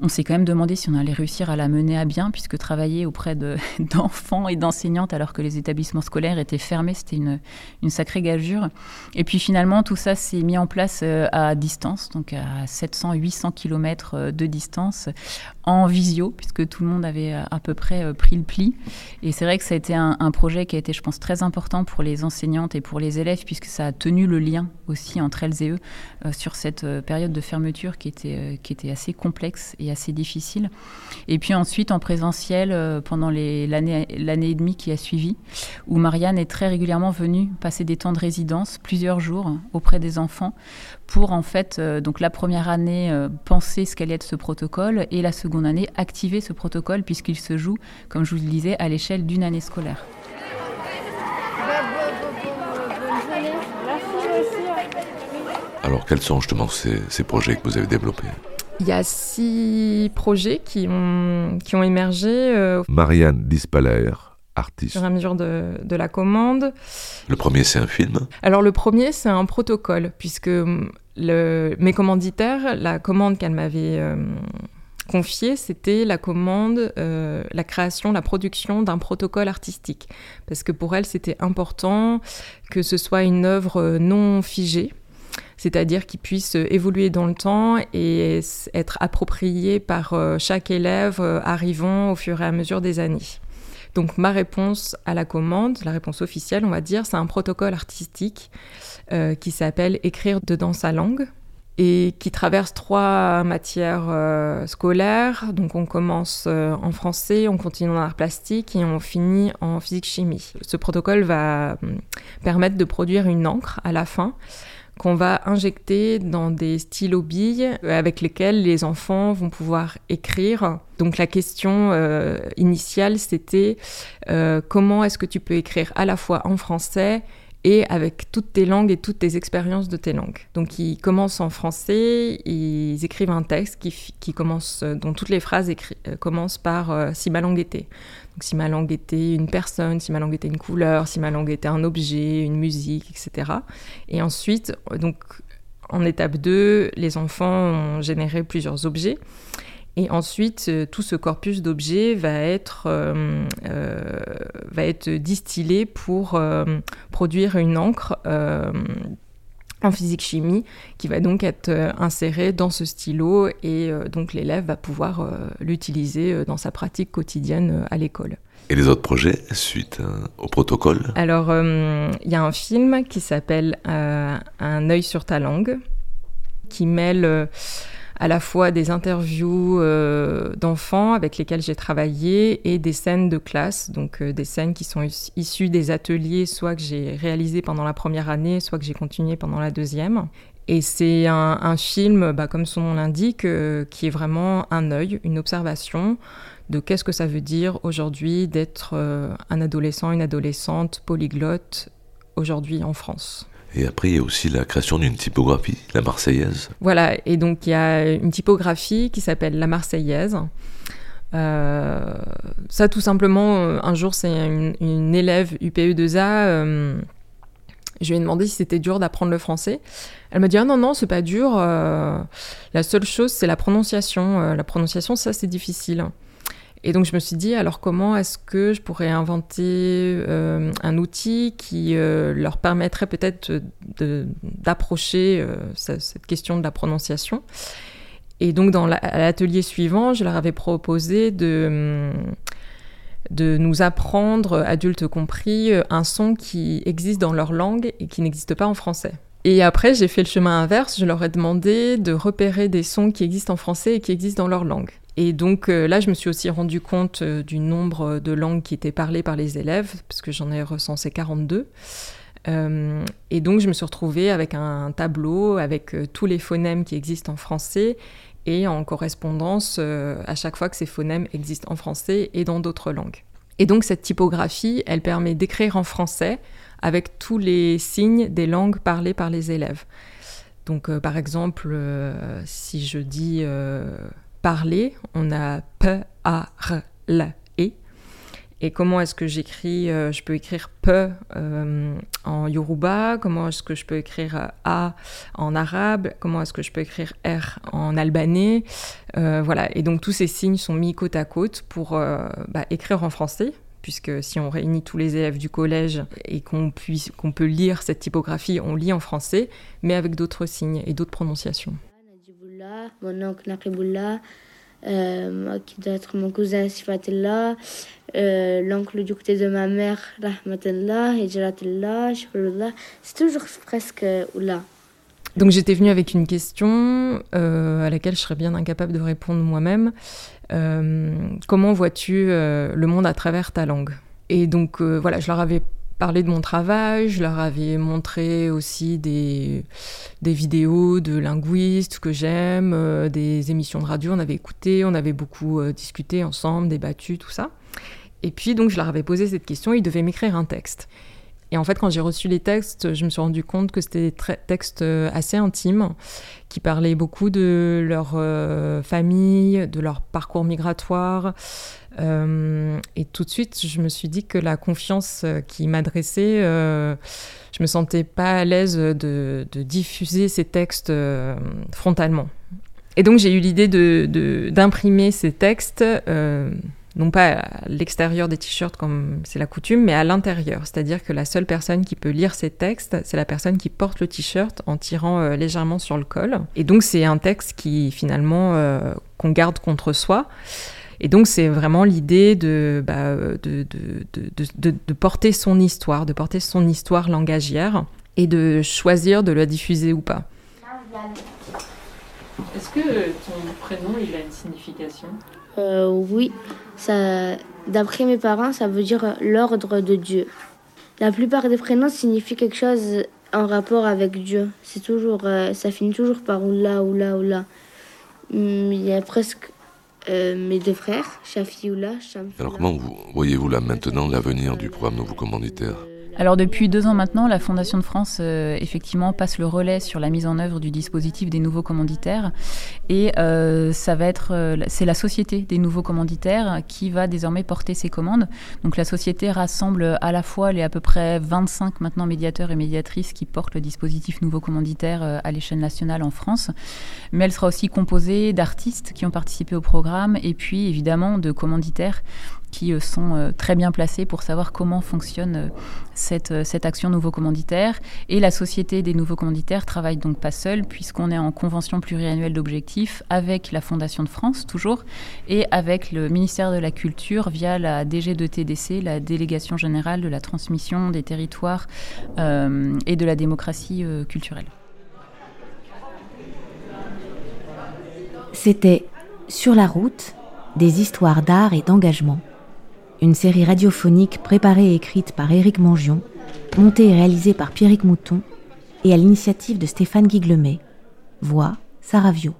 on s'est quand même demandé si on allait réussir à la mener à bien, puisque travailler auprès (laughs) d'enfants et d'enseignantes alors que les établissements scolaires étaient fermés, c'était une, une, sacrée gageure. Et puis finalement, tout ça s'est mis en place euh, à distance, donc à 700-800 km euh, de distance, en visio, puisque tout le monde avait euh, à peu près pris le pli. Et c'est vrai que ça a été un, projet qui a été, je pense, très important pour les enseignantes et pour les élèves, puisque ça a tenu le lien aussi entre elles et eux sur cette période de fermeture qui était, qui était assez complexe assez difficile. Et puis ensuite en présentiel euh, pendant l'année et demie qui a suivi, où Marianne est très régulièrement venue passer des temps de résidence, plusieurs jours auprès des enfants, pour en fait, euh, donc la première année, euh, penser ce qu'allait être ce protocole, et la seconde année, activer ce protocole, puisqu'il se joue, comme je vous le disais, à l'échelle d'une année scolaire. Alors, quels sont justement ces, ces projets que vous avez développés? Il y a six projets qui ont, qui ont émergé. Euh, Marianne Dispaler, artiste. Sur la mesure de, de la commande. Le premier, c'est un film Alors, le premier, c'est un protocole, puisque hum, le, mes commanditaires, la commande qu'elle m'avait euh, confiée, c'était la commande, euh, la création, la production d'un protocole artistique. Parce que pour elle, c'était important que ce soit une œuvre non figée c'est-à-dire qu'il puisse évoluer dans le temps et être approprié par euh, chaque élève euh, arrivant au fur et à mesure des années. Donc ma réponse à la commande, la réponse officielle, on va dire, c'est un protocole artistique euh, qui s'appelle Écrire dedans sa langue et qui traverse trois matières scolaires. Donc on commence en français, on continue en art plastique et on finit en physique-chimie. Ce protocole va hum, permettre de produire une encre à la fin qu'on va injecter dans des stylos billes euh, avec lesquels les enfants vont pouvoir écrire. Donc la question euh, initiale, c'était euh, comment est-ce que tu peux écrire à la fois en français et avec toutes tes langues et toutes tes expériences de tes langues. Donc ils commencent en français, ils écrivent un texte qui, commence, dont toutes les phrases commencent par si ma langue était. Donc si ma langue était une personne, si ma langue était une couleur, si ma langue était un objet, une musique, etc. Et ensuite, donc en étape 2, les enfants ont généré plusieurs objets. Et ensuite, euh, tout ce corpus d'objets va, être, euh, euh, va être distillé pour produire une encre en physique-chimie qui va donc être insérée dans ce stylo et donc l'élève va pouvoir l'utiliser dans sa pratique quotidienne à l'école. Et les autres projets suite au protocole? Alors, il y a un film qui s'appelle Un œil sur ta langue qui mêle à la fois des interviews euh, d'enfants avec lesquels j'ai travaillé et des scènes de classe, donc euh, des scènes qui sont issues des ateliers, soit que j'ai réalisé pendant la première année, soit que j'ai continué pendant la deuxième. Et c'est un, film, bah, comme son nom l'indique, euh, qui est vraiment un œil, une observation de qu'est-ce que ça veut dire aujourd'hui d'être un adolescent, une adolescente polyglotte aujourd'hui en France. Et après, il y a aussi la création d'une typographie, la Marseillaise. Voilà, et donc il y a une typographie qui s'appelle la Marseillaise. Euh, ça, tout simplement, euh, un jour, c'est une, élève UPE2A. Euh, je lui ai demandé si c'était dur d'apprendre le français. Elle m'a dit Ah non, non, c'est pas dur. la seule chose, c'est la prononciation. la prononciation, ça, c'est difficile. Et donc je me suis dit, alors comment est-ce que je pourrais inventer euh, un outil qui euh, leur permettrait peut-être d'approcher euh, cette question de la prononciation? Et donc dans l'atelier suivant, je leur avais proposé de, de nous apprendre, adultes compris, un son qui existe dans leur langue et qui n'existe pas en français. Et après, j'ai fait le chemin inverse, je leur ai demandé de repérer des sons qui existent en français et qui existent dans leur langue. Et donc euh, là, je me suis aussi rendu compte euh, du nombre de langues qui étaient parlées par les élèves, parce que j'en ai recensé 42. Euh, et donc, je me suis retrouvée avec un tableau avec tous les phonèmes qui existent en français et en correspondance à chaque fois que ces phonèmes existent en français et dans d'autres langues. Et donc, cette typographie, elle permet d'écrire en français avec tous les signes des langues parlées par les élèves. Donc, par exemple, si je dis parler, on a P, A, R, L, E. Et comment est-ce que j'écris Je peux écrire peu en yoruba, comment est-ce que je peux écrire A en arabe, comment est-ce que je peux écrire R en albanais? voilà, et donc tous ces signes sont mis côte à côte pour bah, écrire en français, puisque si on réunit tous les élèves du collège et qu'on puisse qu'on peut lire cette typographie, on lit en français, mais avec d'autres signes et d'autres prononciations. Mon oncle Nakibullah, euh, qui doit être mon cousin Sifatillah, euh, l'oncle du côté de ma mère, Rahmatillah, Hijratillah, Shukrullah, c'est toujours presque Oula. Donc j'étais venue avec une question euh, à laquelle je serais bien incapable de répondre moi-même. Euh, comment vois-tu euh, le monde à travers ta langue? Et donc voilà, je leur avais parlé de mon travail, je leur avais montré aussi des, des vidéos de linguistes que j'aime, des émissions de radio, on avait écouté, on avait beaucoup discuté ensemble, débattu, tout ça. Et puis donc je leur avais posé cette question, ils devaient m'écrire un texte. Et en fait, quand j'ai reçu les textes, je me suis rendu compte que c'était des textes euh, assez intimes, qui parlaient beaucoup de leur euh, famille, de leur parcours migratoire. Euh, et tout de suite, je me suis dit que la confiance qu'ils m'adressaient, je me sentais pas à l'aise de, diffuser ces textes frontalement. Et donc j'ai eu l'idée d'imprimer de, ces textes non pas à l'extérieur des t-shirts comme c'est la coutume, mais à l'intérieur. C'est-à-dire que la seule personne qui peut lire ces textes, c'est la personne qui porte le t-shirt en tirant euh, légèrement sur le col. Et donc c'est un texte qui finalement euh, qu'on garde contre soi. Et donc c'est vraiment l'idée de, bah, de, de, de, porter son histoire, de porter son histoire langagière et de choisir de la diffuser ou pas. Est-ce que ton prénom il a une signification? Euh, Oui, ça, d'après mes parents, ça veut dire l'ordre de Dieu. La plupart des prénoms signifient quelque chose en rapport avec Dieu. C'est toujours, euh, ça finit toujours par oula, oula, oula. Hum, il y a presque euh, mes deux frères, Shafi Oula, Alors comment voyez-vous là maintenant l'avenir du programme Nouveau Commanditaire? Alors depuis deux ans maintenant, la Fondation de France euh, effectivement passe le relais sur la mise en œuvre du dispositif des nouveaux commanditaires et euh, ça va être euh, c'est la société des nouveaux commanditaires qui va désormais porter ces commandes. Donc la société rassemble à la fois les à peu près 25 maintenant médiateurs et médiatrices qui portent le dispositif nouveau commanditaire à l'échelle nationale en France, mais elle sera aussi composée d'artistes qui ont participé au programme et puis évidemment de commanditaires qui euh, sont euh, très bien placés pour savoir comment fonctionne euh, cette, cette action nouveau commanditaire. Et la Société des nouveaux commanditaires travaille donc pas seule, puisqu'on est en convention pluriannuelle d'objectifs avec la Fondation de France, toujours, et avec le ministère de la Culture via la DG2TDC, la Délégation générale de la transmission des territoires et de la démocratie culturelle. C'était Sur la route, des histoires d'art et d'engagement une série radiophonique préparée et écrite par Éric Mangion, montée et réalisée par Pierrick Mouton et à l'initiative de Stéphane Guiglemet. Voix Saravio.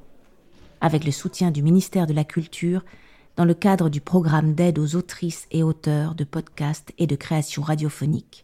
Avec le soutien du ministère de la Culture dans le cadre du programme d'aide aux autrices et auteurs de podcasts et de création radiophonique.